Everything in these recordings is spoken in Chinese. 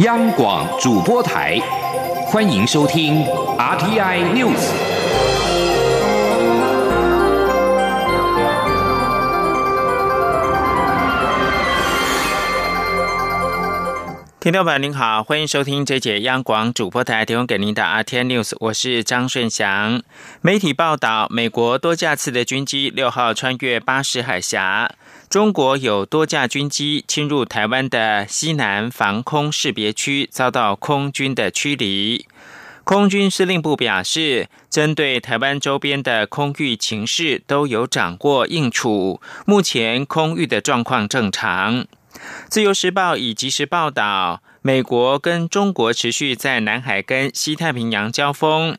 央广主播台，欢迎收听 RTI News。听众朋友您好，欢迎收听这节央广主播台提供给您的 RTI News，我是张顺祥。媒体报道，美国多架次的军机六号穿越巴士海峡。中国有多架军机侵入台湾的西南防空识别区，遭到空军的驱离。空军司令部表示，针对台湾周边的空域情势都有掌握应处，目前空域的状况正常。自由时报已及时报道，美国跟中国持续在南海跟西太平洋交锋。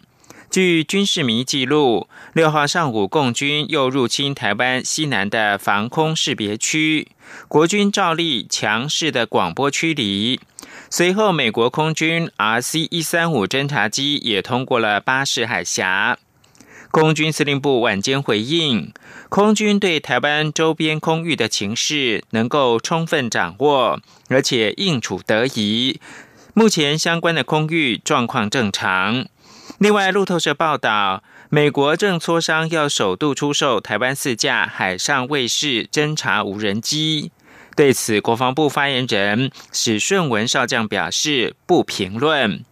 据军事迷记录，六号上午，共军又入侵台湾西南的防空识别区，国军照例强势的广播驱离。随后，美国空军 RC 一三五侦察机也通过了巴士海峡。空军司令部晚间回应，空军对台湾周边空域的情势能够充分掌握，而且应处得宜。目前相关的空域状况正常。另外，路透社报道，美国正磋商要首度出售台湾四架海上卫士侦察无人机。对此，国防部发言人史顺文少将表示不评论。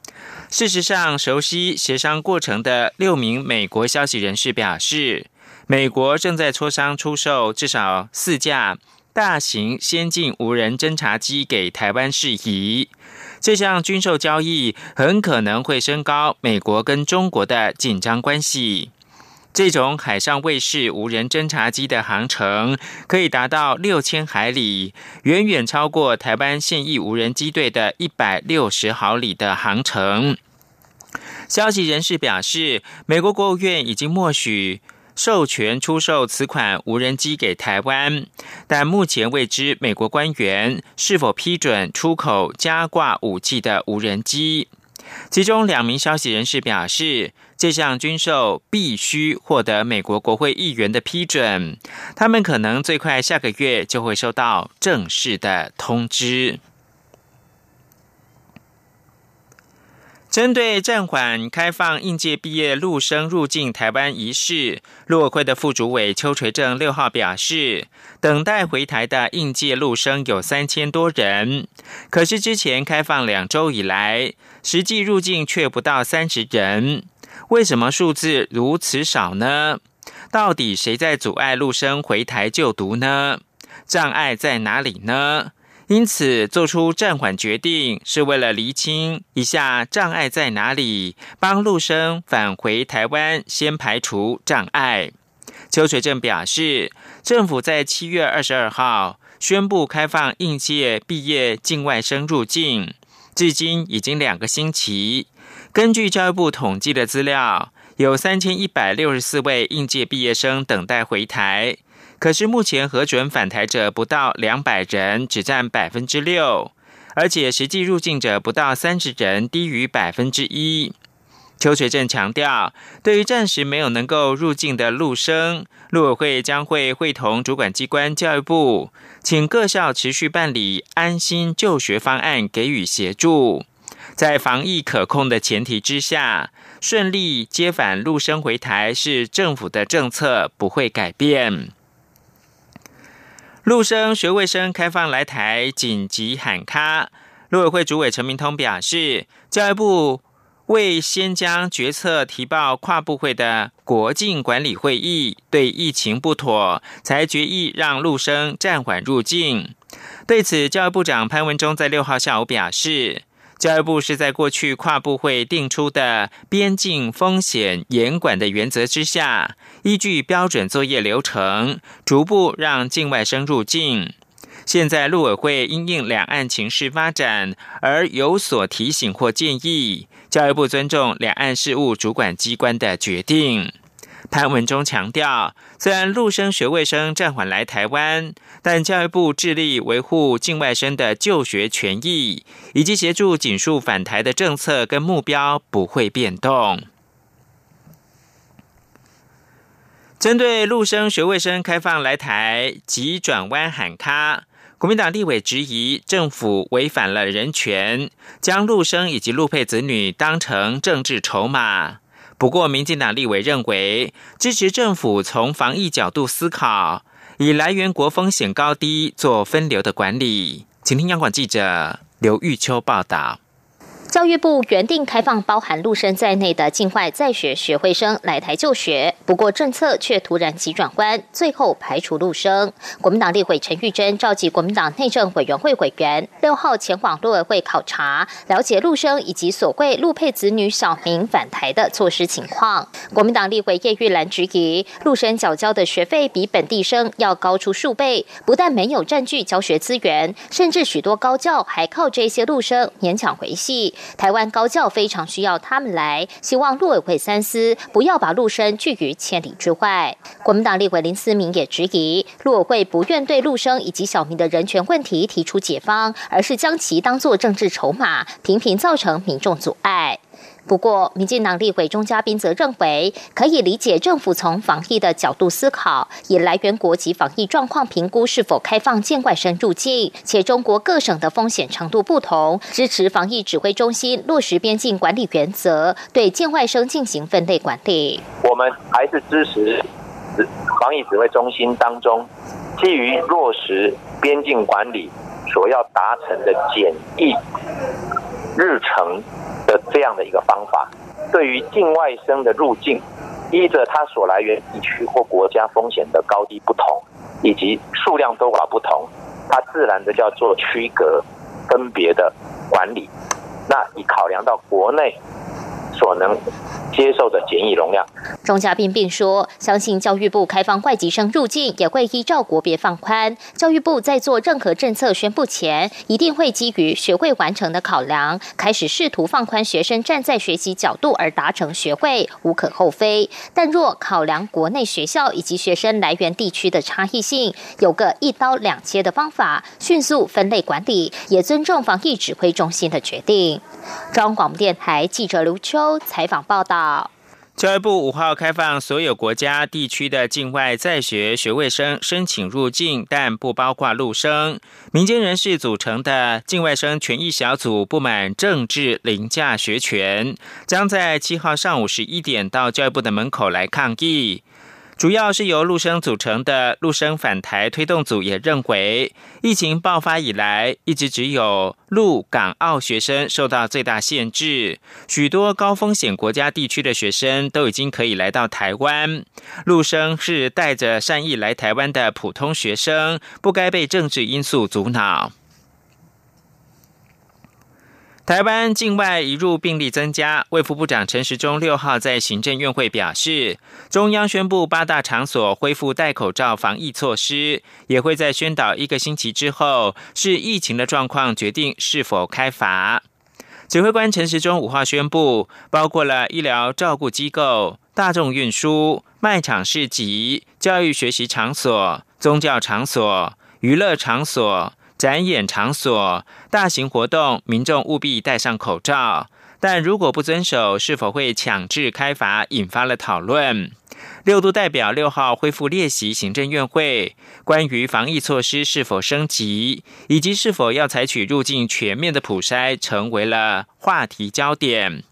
事实上，熟悉协商过程的六名美国消息人士表示，美国正在磋商出售至少四架大型先进无人侦察机给台湾事宜。这项军售交易很可能会升高美国跟中国的紧张关系。这种海上卫士无人侦察机的航程可以达到六千海里，远远超过台湾现役无人机队的一百六十毫里的航程。消息人士表示，美国国务院已经默许。授权出售此款无人机给台湾，但目前未知美国官员是否批准出口加挂武器的无人机。其中两名消息人士表示，这项军售必须获得美国国会议员的批准，他们可能最快下个月就会收到正式的通知。针对暂缓开放应届毕业陆生入境台湾一事，陆委会的副主委邱垂正六号表示，等待回台的应届陆生有三千多人，可是之前开放两周以来，实际入境却不到三十人，为什么数字如此少呢？到底谁在阻碍陆生回台就读呢？障碍在哪里呢？因此，做出暂缓决定是为了厘清一下障碍在哪里，帮陆生返回台湾先排除障碍。邱水正表示，政府在七月二十二号宣布开放应届毕业境外生入境，至今已经两个星期。根据教育部统计的资料，有三千一百六十四位应届毕业生等待回台。可是目前核准返台者不到两百人，只占百分之六，而且实际入境者不到三十人，低于百分之一。邱学正强调，对于暂时没有能够入境的陆生，陆委会将会会同主管机关教育部，请各校持续办理安心就学方案，给予协助，在防疫可控的前提之下，顺利接返陆生回台是政府的政策，不会改变。陆生学卫生开放来台紧急喊卡，陆委会主委陈明通表示，教育部未先将决策提报跨部会的国境管理会议，对疫情不妥，才决议让陆生暂缓入境。对此，教育部长潘文忠在六号下午表示。教育部是在过去跨部会定出的边境风险严管的原则之下，依据标准作业流程，逐步让境外生入境。现在陆委会因应两岸情势发展而有所提醒或建议，教育部尊重两岸事务主管机关的决定。潘文中强调，虽然陆生学位生暂缓来台湾，但教育部致力维护境外生的就学权益，以及协助紧速返台的政策跟目标不会变动。针对陆生学位生开放来台急转弯喊卡，国民党立委质疑政府违反了人权，将陆生以及陆配子女当成政治筹码。不过，民进党立委认为，支持政府从防疫角度思考，以来源国风险高低做分流的管理。请听央广记者刘玉秋报道。教育部原定开放包含陆生在内的境外在学学会生来台就学，不过政策却突然急转弯，最后排除陆生。国民党立委陈玉珍召集国民党内政委员会委员，六号前往陆委会考察，了解陆生以及所谓陆配子女小明返台的措施情况。国民党立委叶玉兰质疑，陆生缴交的学费比本地生要高出数倍，不但没有占据教学资源，甚至许多高教还靠这些陆生勉强维系。台湾高教非常需要他们来，希望陆委会三思，不要把陆生拒于千里之外。国民党立委林思明也质疑，陆委会不愿对陆生以及小明的人权问题提出解方，而是将其当作政治筹码，频频造成民众阻碍。不过，民进党立委钟嘉宾则认为，可以理解政府从防疫的角度思考，以来源国及防疫状况评估是否开放境外生入境，且中国各省的风险程度不同，支持防疫指挥中心落实边境管理原则，对境外生进行分类管理。我们还是支持防疫指挥中心当中，基于落实边境管理所要达成的检疫日程。的这样的一个方法，对于境外生的入境，依着它所来源地区或国家风险的高低不同，以及数量多少不同，它自然的叫做区隔分别的管理。那以考量到国内所能。接受的检疫容量。钟嘉宾并说，相信教育部开放外籍生入境也会依照国别放宽。教育部在做任何政策宣布前，一定会基于学会完成的考量，开始试图放宽学生站在学习角度而达成学会，无可厚非。但若考量国内学校以及学生来源地区的差异性，有个一刀两切的方法，迅速分类管理，也尊重防疫指挥中心的决定。中央广播电台记者刘秋采访报道。教育部五号开放所有国家地区的境外在学学位生申请入境，但不包括陆生。民间人士组成的境外生权益小组不满政治凌驾学权，将在七号上午十一点到教育部的门口来抗议。主要是由陆生组成的陆生反台推动组也认为，疫情爆发以来，一直只有陆港澳学生受到最大限制，许多高风险国家地区的学生都已经可以来到台湾。陆生是带着善意来台湾的普通学生，不该被政治因素阻挠。台湾境外移入病例增加，卫副部长陈时中六号在行政院会表示，中央宣布八大场所恢复戴口罩防疫措施，也会在宣导一个星期之后，视疫情的状况决定是否开罚。指挥官陈时中五号宣布，包括了医疗照顾机构、大众运输、卖场市集、教育学习场所、宗教场所、娱乐场所。展演场所、大型活动，民众务必戴上口罩。但如果不遵守，是否会强制开罚？引发了讨论。六度代表六号恢复列席行政院会，关于防疫措施是否升级，以及是否要采取入境全面的普筛，成为了话题焦点。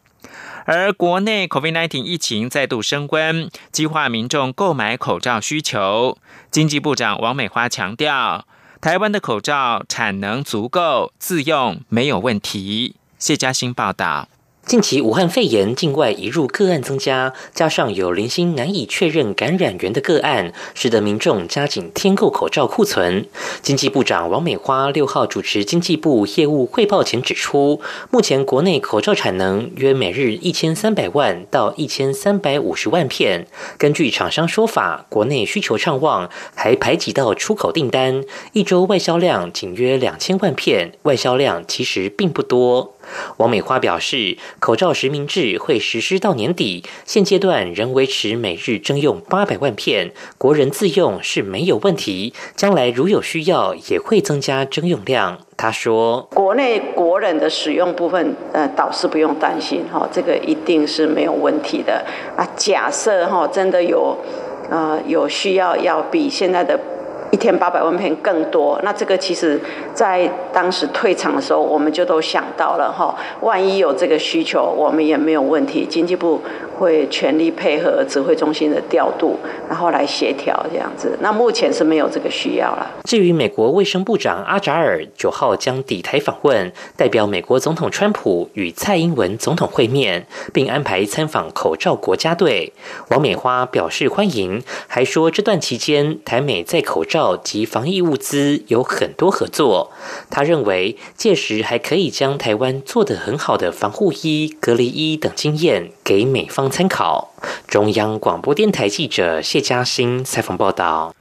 而国内 COVID-19 疫情再度升温，激化民众购买口罩需求。经济部长王美花强调。台湾的口罩产能足够，自用没有问题。谢嘉欣报道。近期武汉肺炎境外移入个案增加，加上有零星难以确认感染源的个案，使得民众加紧添购口罩库存。经济部长王美花六号主持经济部业务汇报前指出，目前国内口罩产能约每日一千三百万到一千三百五十万片。根据厂商说法，国内需求畅旺，还排挤到出口订单，一周外销量仅约两千万片，外销量其实并不多。王美花表示，口罩实名制会实施到年底，现阶段仍维持每日征用八百万片，国人自用是没有问题。将来如有需要，也会增加征用量。他说：“国内国人的使用部分，呃，倒是不用担心哈，这个一定是没有问题的啊。假设哈，真的有，呃，有需要要比现在的。”一天八百万片更多。那这个其实，在当时退场的时候，我们就都想到了哈，万一有这个需求，我们也没有问题。经济部会全力配合指挥中心的调度，然后来协调这样子。那目前是没有这个需要了。至于美国卫生部长阿扎尔九号将抵台访问，代表美国总统川普与蔡英文总统会面，并安排参访口罩国家队。王美花表示欢迎，还说这段期间台美在口罩及防疫物资有很多合作。他认为届时还可以将台湾做得很好的防护衣、隔离衣等经验给美方参考。中央广播电台记者谢嘉欣采访报道。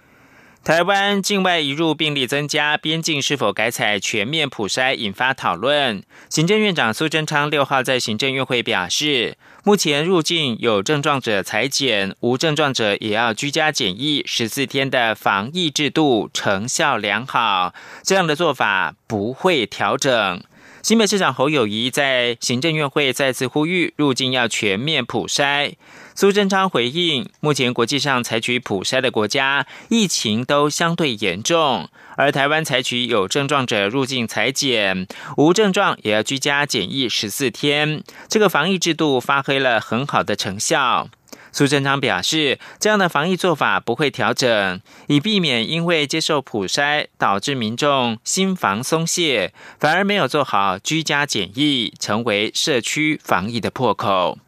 台湾境外移入病例增加，边境是否改采全面普筛引发讨论。行政院长苏贞昌六号在行政院会表示，目前入境有症状者裁检，无症状者也要居家检疫十四天的防疫制度成效良好，这样的做法不会调整。新北市长侯友谊在行政院会再次呼吁入境要全面普筛。苏贞昌回应，目前国际上采取普筛的国家疫情都相对严重，而台湾采取有症状者入境裁检，无症状也要居家检疫十四天，这个防疫制度发挥了很好的成效。苏贞昌表示，这样的防疫做法不会调整，以避免因为接受普筛导致民众心防松懈，反而没有做好居家检疫，成为社区防疫的破口。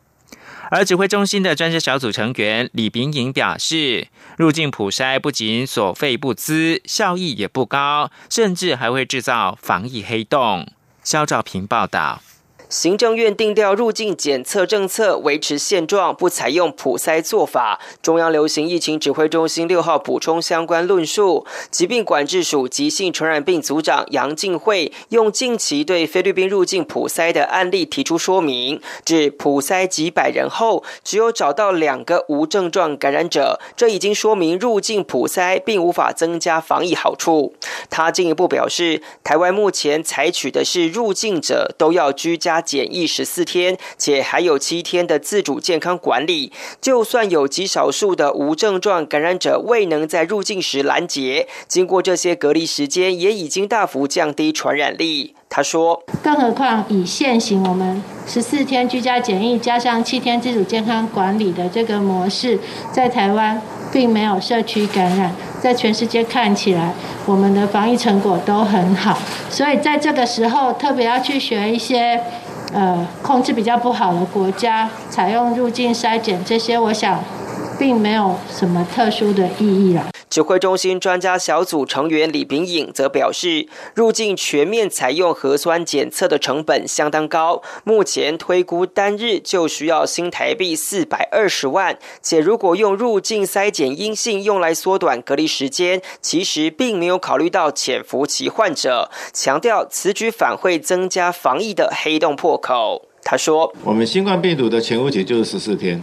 而指挥中心的专家小组成员李炳颖表示，入境普筛不仅所费不资，效益也不高，甚至还会制造防疫黑洞。肖兆平报道。行政院定调入境检测政策维持现状，不采用普筛做法。中央流行疫情指挥中心六号补充相关论述，疾病管制署急性传染病组长杨敬惠用近期对菲律宾入境普筛的案例提出说明，指普筛几百人后，只有找到两个无症状感染者，这已经说明入境普筛并无法增加防疫好处。他进一步表示，台湾目前采取的是入境者都要居家。检疫十四天，且还有七天的自主健康管理。就算有极少数的无症状感染者未能在入境时拦截，经过这些隔离时间，也已经大幅降低传染力。他说：“更何况以现行我们十四天居家检疫加上七天自主健康管理的这个模式，在台湾并没有社区感染，在全世界看起来，我们的防疫成果都很好。所以在这个时候，特别要去学一些。”呃，控制比较不好的国家采用入境筛检，这些我想并没有什么特殊的意义了。指挥中心专家小组成员李炳颖则表示，入境全面采用核酸检测的成本相当高，目前推估单日就需要新台币四百二十万，且如果用入境筛检阴性用来缩短隔离时间，其实并没有考虑到潜伏期患者，强调此举反会增加防疫的黑洞破口。他说：“我们新冠病毒的潜伏期就是十四天，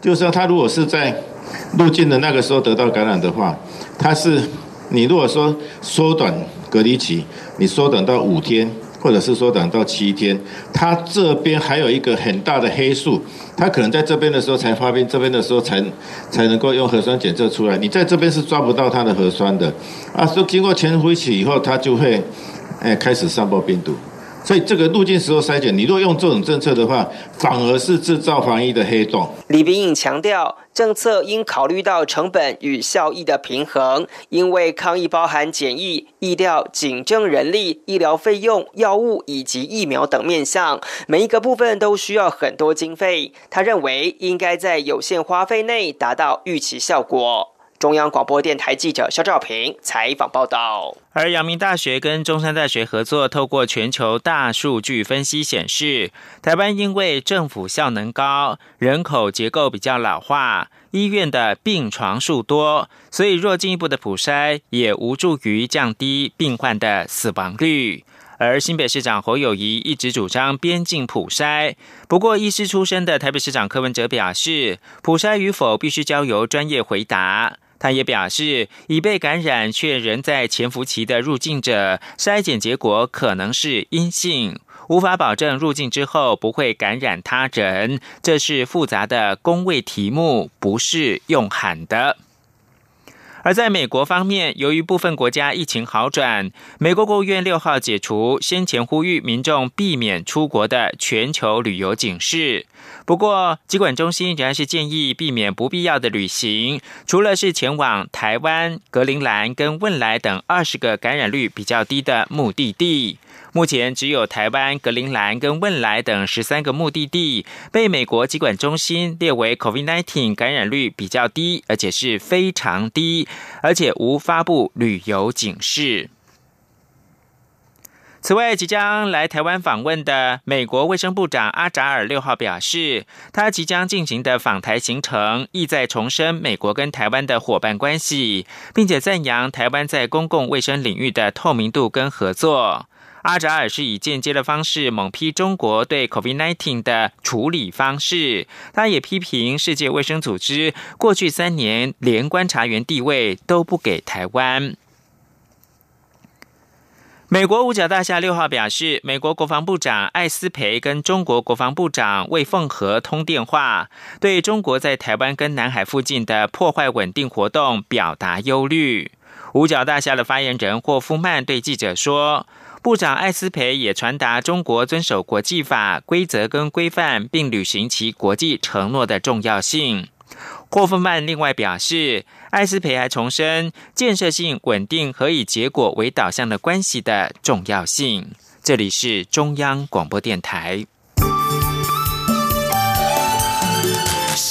就是说他如果是在。”入境的那个时候得到感染的话，它是你如果说缩短隔离期，你缩短到五天，或者是缩短到七天，它这边还有一个很大的黑数，它可能在这边的时候才发病，这边的时候才才能够用核酸检测出来，你在这边是抓不到它的核酸的，啊，说经过潜伏期以后，它就会哎开始散播病毒。所以这个入境时候筛检，你若用这种政策的话，反而是制造防疫的黑洞。李炳颖强调，政策应考虑到成本与效益的平衡，因为抗疫包含检疫、医疗、警政人力、医疗费用、药物以及疫苗等面向，每一个部分都需要很多经费。他认为，应该在有限花费内达到预期效果。中央广播电台记者肖兆平采访报道。而阳明大学跟中山大学合作，透过全球大数据分析显示，台湾因为政府效能高、人口结构比较老化、医院的病床数多，所以若进一步的普筛，也无助于降低病患的死亡率。而新北市长侯友谊一直主张边境普筛，不过医师出身的台北市长柯文哲表示，普筛与否必须交由专业回答。他也表示，已被感染却仍在潜伏期的入境者，筛检结果可能是阴性，无法保证入境之后不会感染他人。这是复杂的工位题目，不是用喊的。而在美国方面，由于部分国家疫情好转，美国国务院六号解除先前呼吁民众避免出国的全球旅游警示。不过，疾管中心仍然是建议避免不必要的旅行，除了是前往台湾、格陵兰跟汶莱等二十个感染率比较低的目的地。目前只有台湾、格陵兰跟汶莱等十三个目的地被美国疾管中心列为 COVID-19 感染率比较低，而且是非常低，而且无发布旅游警示。此外，即将来台湾访问的美国卫生部长阿扎尔六号表示，他即将进行的访台行程意在重申美国跟台湾的伙伴关系，并且赞扬台湾在公共卫生领域的透明度跟合作。阿扎尔是以间接的方式猛批中国对 COVID-19 的处理方式，他也批评世界卫生组织过去三年连观察员地位都不给台湾。美国五角大厦六号表示，美国国防部长艾斯培跟中国国防部长魏凤和通电话，对中国在台湾跟南海附近的破坏稳定活动表达忧虑。五角大厦的发言人霍夫曼对记者说，部长艾斯培也传达中国遵守国际法规则跟规范，并履行其国际承诺的重要性。霍夫曼另外表示，艾斯培还重申建设性、稳定和以结果为导向的关系的重要性。这里是中央广播电台。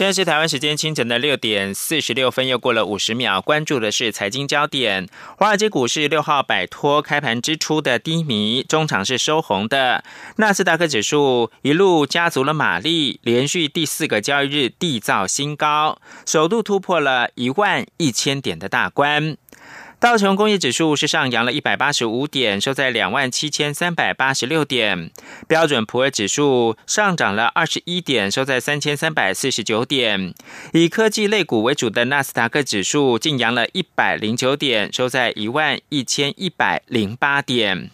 现在是台湾时间清晨的六点四十六分，又过了五十秒。关注的是财经焦点。华尔街股市六号摆脱开盘之初的低迷，中场是收红的。纳斯达克指数一路加足了马力，连续第四个交易日缔造新高，首度突破了一万一千点的大关。道琼工业指数是上扬了一百八十五点，收在两万七千三百八十六点。标准普尔指数上涨了二十一点，收在三千三百四十九点。以科技类股为主的纳斯达克指数净扬了一百零九点，收在一万一千一百零八点。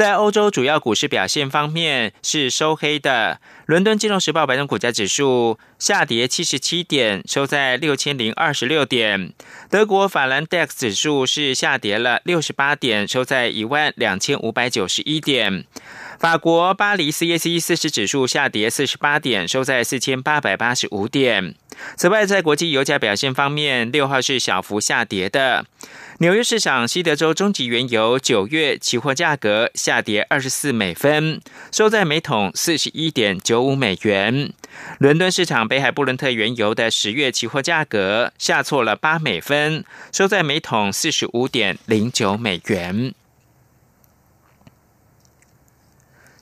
在欧洲主要股市表现方面是收黑的。伦敦金融时报白种股价指数下跌七十七点，收在六千零二十六点。德国法兰 DAX 指数是下跌了六十八点，收在一万两千五百九十一点。法国巴黎 CAC 四十指数下跌四十八点，收在四千八百八十五点。此外，在国际油价表现方面，六号是小幅下跌的。纽约市场西德州中级原油九月期货价格下跌二十四美分，收在每桶四十一点九五美元。伦敦市场北海布伦特原油的十月期货价格下挫了八美分，收在每桶四十五点零九美元。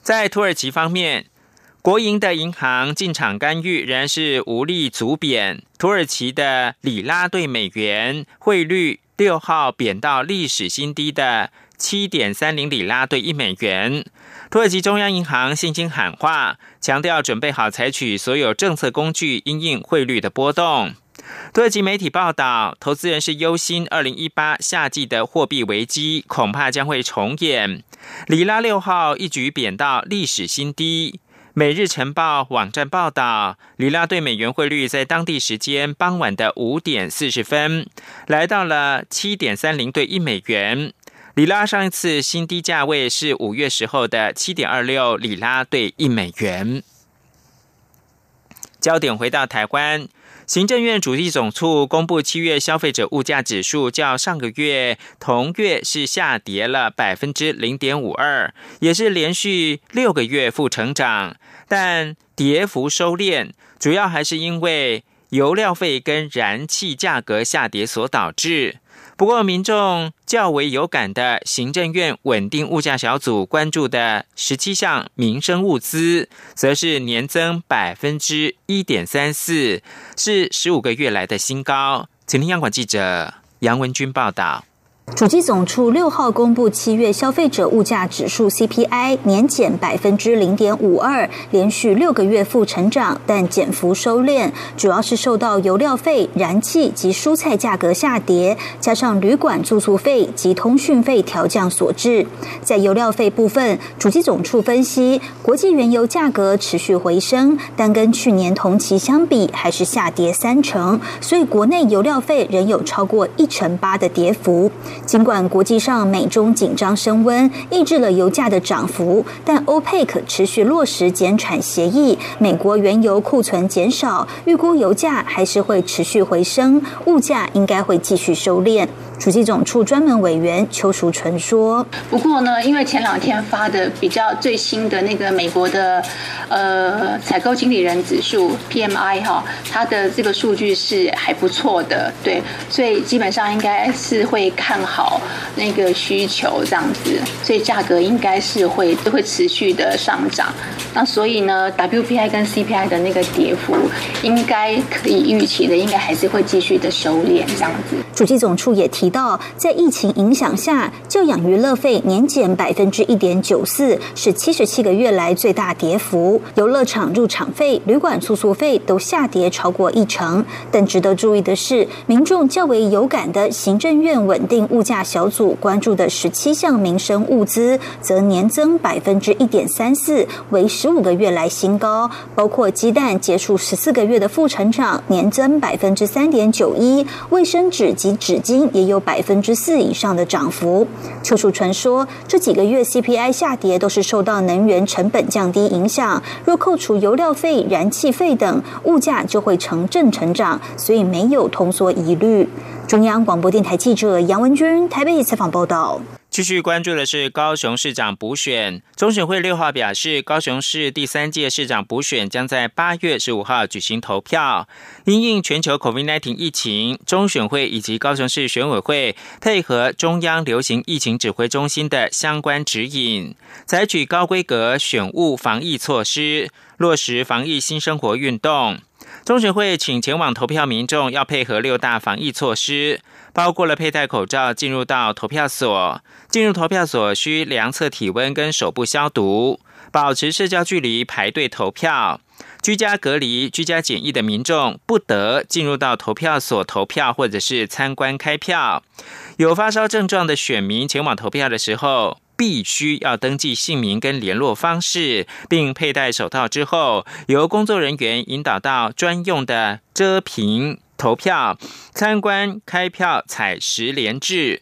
在土耳其方面，国营的银行进场干预仍然是无力阻贬土耳其的里拉对美元汇率，六号贬到历史新低的七点三零里拉对一美元。土耳其中央银行信心喊话，强调准备好采取所有政策工具因应汇率的波动。土耳其媒体报道，投资人是忧心二零一八夏季的货币危机恐怕将会重演。里拉六号一举贬到历史新低。每日晨报网站报道，里拉对美元汇率在当地时间傍晚的五点四十分，来到了七点三零对一美元。里拉上一次新低价位是五月时候的七点二六里拉对一美元。焦点回到台湾。行政院主计总处公布七月消费者物价指数，较上个月同月是下跌了百分之零点五二，也是连续六个月负成长，但跌幅收敛，主要还是因为油料费跟燃气价格下跌所导致。不过，民众较为有感的，行政院稳定物价小组关注的十七项民生物资，则是年增百分之一点三四，是十五个月来的新高。请听央广记者杨文军报道。主机总处六号公布七月消费者物价指数 CPI 年减百分之零点五二，连续六个月负成长，但减幅收敛，主要是受到油料费、燃气及蔬菜价格下跌，加上旅馆住宿费及通讯费调降所致。在油料费部分，主机总处分析，国际原油价格持续回升，但跟去年同期相比还是下跌三成，所以国内油料费仍有超过一成八的跌幅。尽管国际上美中紧张升温，抑制了油价的涨幅，但欧佩克持续落实减产协议，美国原油库存减少，预估油价还是会持续回升，物价应该会继续收敛。主机总处专门委员邱淑纯说：“不过呢，因为前两天发的比较最新的那个美国的呃采购经理人指数 PMI 哈，它的这个数据是还不错的，对，所以基本上应该是会看好那个需求这样子，所以价格应该是会会持续的上涨。那所以呢，WPI 跟 CPI 的那个跌幅应该可以预期的，应该还是会继续的收敛这样子。”主机总处也提。到在疫情影响下，教养娱乐费年减百分之一点九四，是七十七个月来最大跌幅。游乐场入场费、旅馆住宿费都下跌超过一成。但值得注意的是，民众较为有感的行政院稳定物价小组关注的十七项民生物资，则年增百分之一点三四，为十五个月来新高。包括鸡蛋结束十四个月的负成长，年增百分之三点九一；卫生纸及纸巾也有。百分之四以上的涨幅。邱树传说，这几个月 CPI 下跌都是受到能源成本降低影响。若扣除油料费、燃气费等，物价就会呈正成长，所以没有通缩疑虑。中央广播电台记者杨文军台北采访报道。继续关注的是高雄市长补选，中选会六号表示，高雄市第三届市长补选将在八月十五号举行投票。因应全球 COVID-19 疫情，中选会以及高雄市选委会配合中央流行疫情指挥中心的相关指引，采取高规格选务防疫措施，落实防疫新生活运动。中选会请前往投票民众要配合六大防疫措施。包括了佩戴口罩进入到投票所，进入投票所需量测体温跟手部消毒，保持社交距离排队投票，居家隔离、居家检疫的民众不得进入到投票所投票或者是参观开票。有发烧症状的选民前往投票的时候，必须要登记姓名跟联络方式，并佩戴手套之后，由工作人员引导到专用的遮屏。投票、参观、开票、采十连制。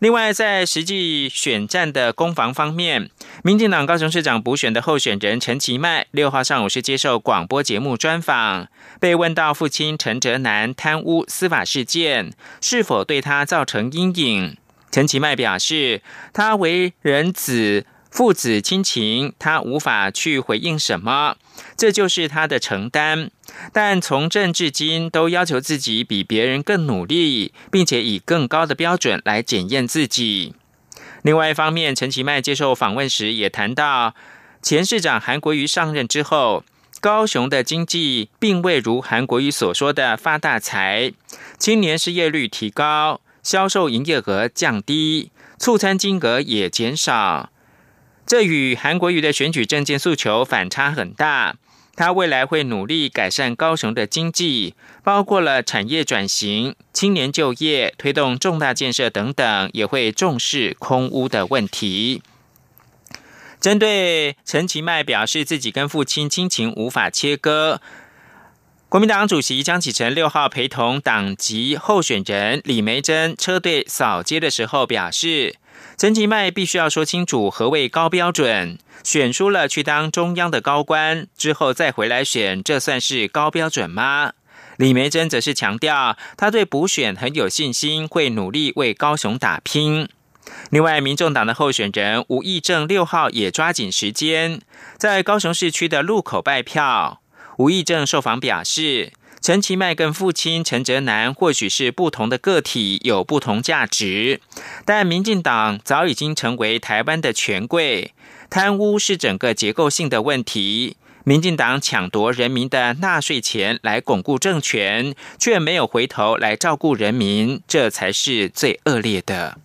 另外，在实际选战的攻防方面，民进党高雄市长补选的候选人陈其迈六号上午是接受广播节目专访，被问到父亲陈哲南贪污司法事件是否对他造成阴影，陈其迈表示，他为人子。父子亲情，他无法去回应什么，这就是他的承担。但从政至今，都要求自己比别人更努力，并且以更高的标准来检验自己。另外一方面，陈其迈接受访问时也谈到，前市长韩国瑜上任之后，高雄的经济并未如韩国瑜所说的发大财，青年失业率提高，销售营业额降低，促餐金额也减少。这与韩国瑜的选举政见诉求反差很大。他未来会努力改善高雄的经济，包括了产业转型、青年就业、推动重大建设等等，也会重视空屋的问题。针对陈其迈表示自己跟父亲亲情无法切割，国民党主席江启臣六号陪同党籍候选人李梅珍车队扫街的时候表示。陈其迈必须要说清楚何谓高标准，选输了去当中央的高官之后再回来选，这算是高标准吗？李梅珍则是强调，他对补选很有信心，会努力为高雄打拼。另外，民众党的候选人吴义正六号也抓紧时间，在高雄市区的路口拜票。吴义正受访表示。陈其迈跟父亲陈哲南或许是不同的个体，有不同价值，但民进党早已经成为台湾的权贵，贪污是整个结构性的问题。民进党抢夺人民的纳税钱来巩固政权，却没有回头来照顾人民，这才是最恶劣的。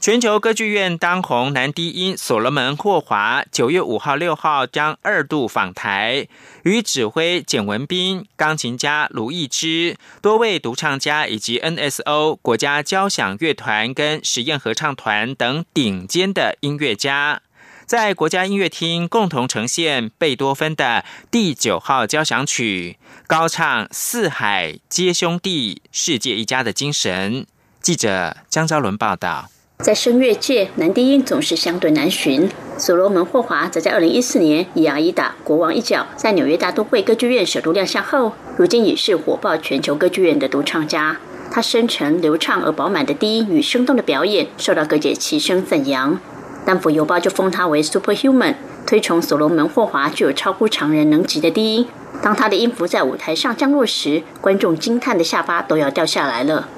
全球歌剧院当红男低音所罗门·霍华九月五号、六号将二度访台，与指挥简文彬、钢琴家卢易之、多位独唱家以及 NSO 国家交响乐团跟实验合唱团等顶尖的音乐家，在国家音乐厅共同呈现贝多芬的第九号交响曲，高唱“四海皆兄弟，世界一家”的精神。记者江昭伦报道。在声乐界，男低音总是相对难寻。所罗门·霍华则在2014年以《阿依达》《国王》一角在纽约大都会歌剧院首度亮相后，如今已是火爆全球歌剧院的独唱家。他深沉、流畅而饱满的低音与生动的表演，受到各界齐声赞扬。《丹佛邮报》就封他为 “Superhuman”，推崇所罗门·霍华具有超乎常人能及的低音。当他的音符在舞台上降落时，观众惊叹的下巴都要掉下来了。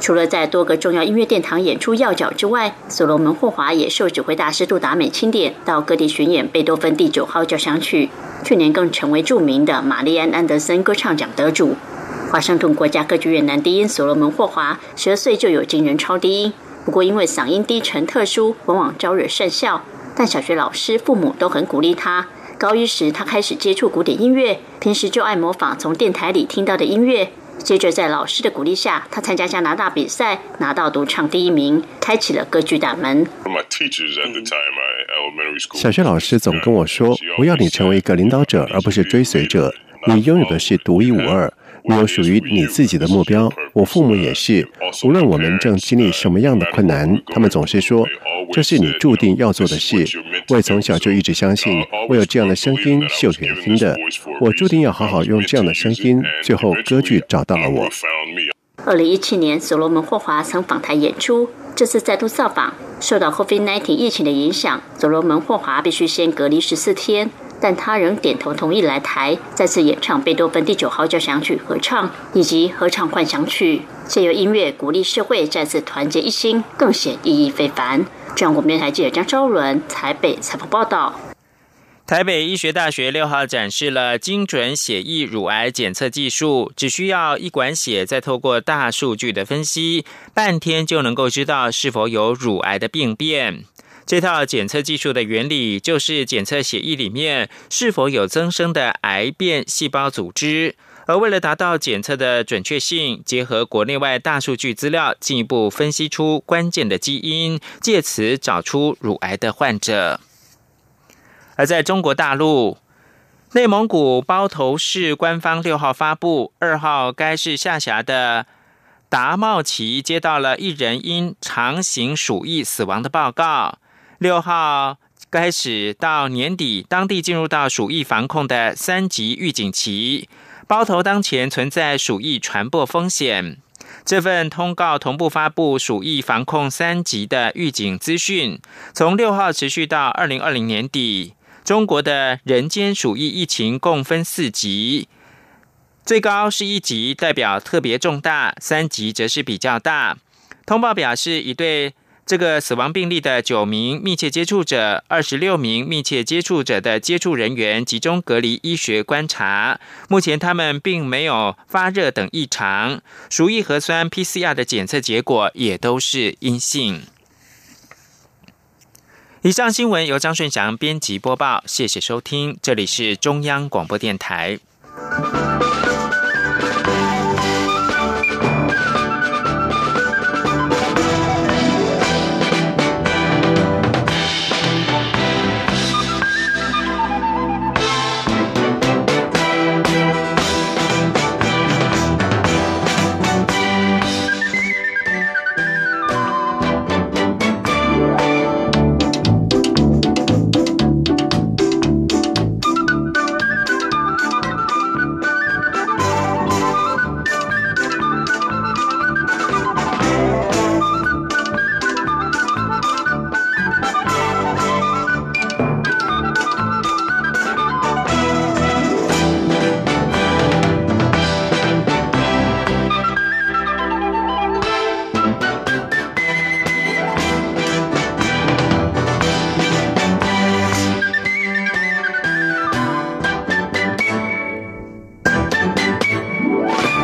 除了在多个重要音乐殿堂演出要角之外，所罗门·霍华也受指挥大师杜达美钦点，到各地巡演贝多芬第九号交响曲。去年更成为著名的玛丽安·安德森歌唱奖得主。华盛顿国家歌剧院男低音所罗门·霍华十二岁就有惊人超低音，不过因为嗓音低沉特殊，往往招惹善笑。但小学老师、父母都很鼓励他。高一时，他开始接触古典音乐，平时就爱模仿从电台里听到的音乐。接着，在老师的鼓励下，他参加加拿大比赛，拿到独唱第一名，开启了歌剧大门。小学老师总跟我说：“我要你成为一个领导者，而不是追随者。你拥有的是独一无二。”你有属于你自己的目标。我父母也是，无论我们正经历什么样的困难，他们总是说：“这是你注定要做的事。”我也从小就一直相信，我有这样的声音是有原因的。我注定要好好用这样的声音。最后，歌剧找到了我。二零一七年，所罗门·霍华曾访台演出，这次再度造访，受到 COVID-19 疫情的影响，所罗门·霍华必须先隔离十四天。但他仍点头同意来台，再次演唱贝多芬第九号交响曲合唱，以及合唱幻想曲，借由音乐鼓励社会再次团结一心，更显意义非凡。中央广播台记者张昭伦台北采访报道。台北医学大学六号展示了精准血液乳癌检测技术，只需要一管血，再透过大数据的分析，半天就能够知道是否有乳癌的病变。这套检测技术的原理就是检测血液里面是否有增生的癌变细胞组织，而为了达到检测的准确性，结合国内外大数据资料，进一步分析出关键的基因，借此找出乳癌的患者。而在中国大陆，内蒙古包头市官方六号发布，二号该市下辖的达茂旗接到了一人因长型鼠疫死亡的报告。六号开始到年底，当地进入到鼠疫防控的三级预警期。包头当前存在鼠疫传播风险。这份通告同步发布鼠疫防控三级的预警资讯，从六号持续到二零二零年底。中国的人间鼠疫疫情共分四级，最高是一级，代表特别重大；三级则是比较大。通报表示，已对。这个死亡病例的九名密切接触者，二十六名密切接触者的接触人员集中隔离医学观察。目前他们并没有发热等异常，鼠疫核酸 PCR 的检测结果也都是阴性。以上新闻由张顺祥编辑播报谢谢收听这里是中央广播电台。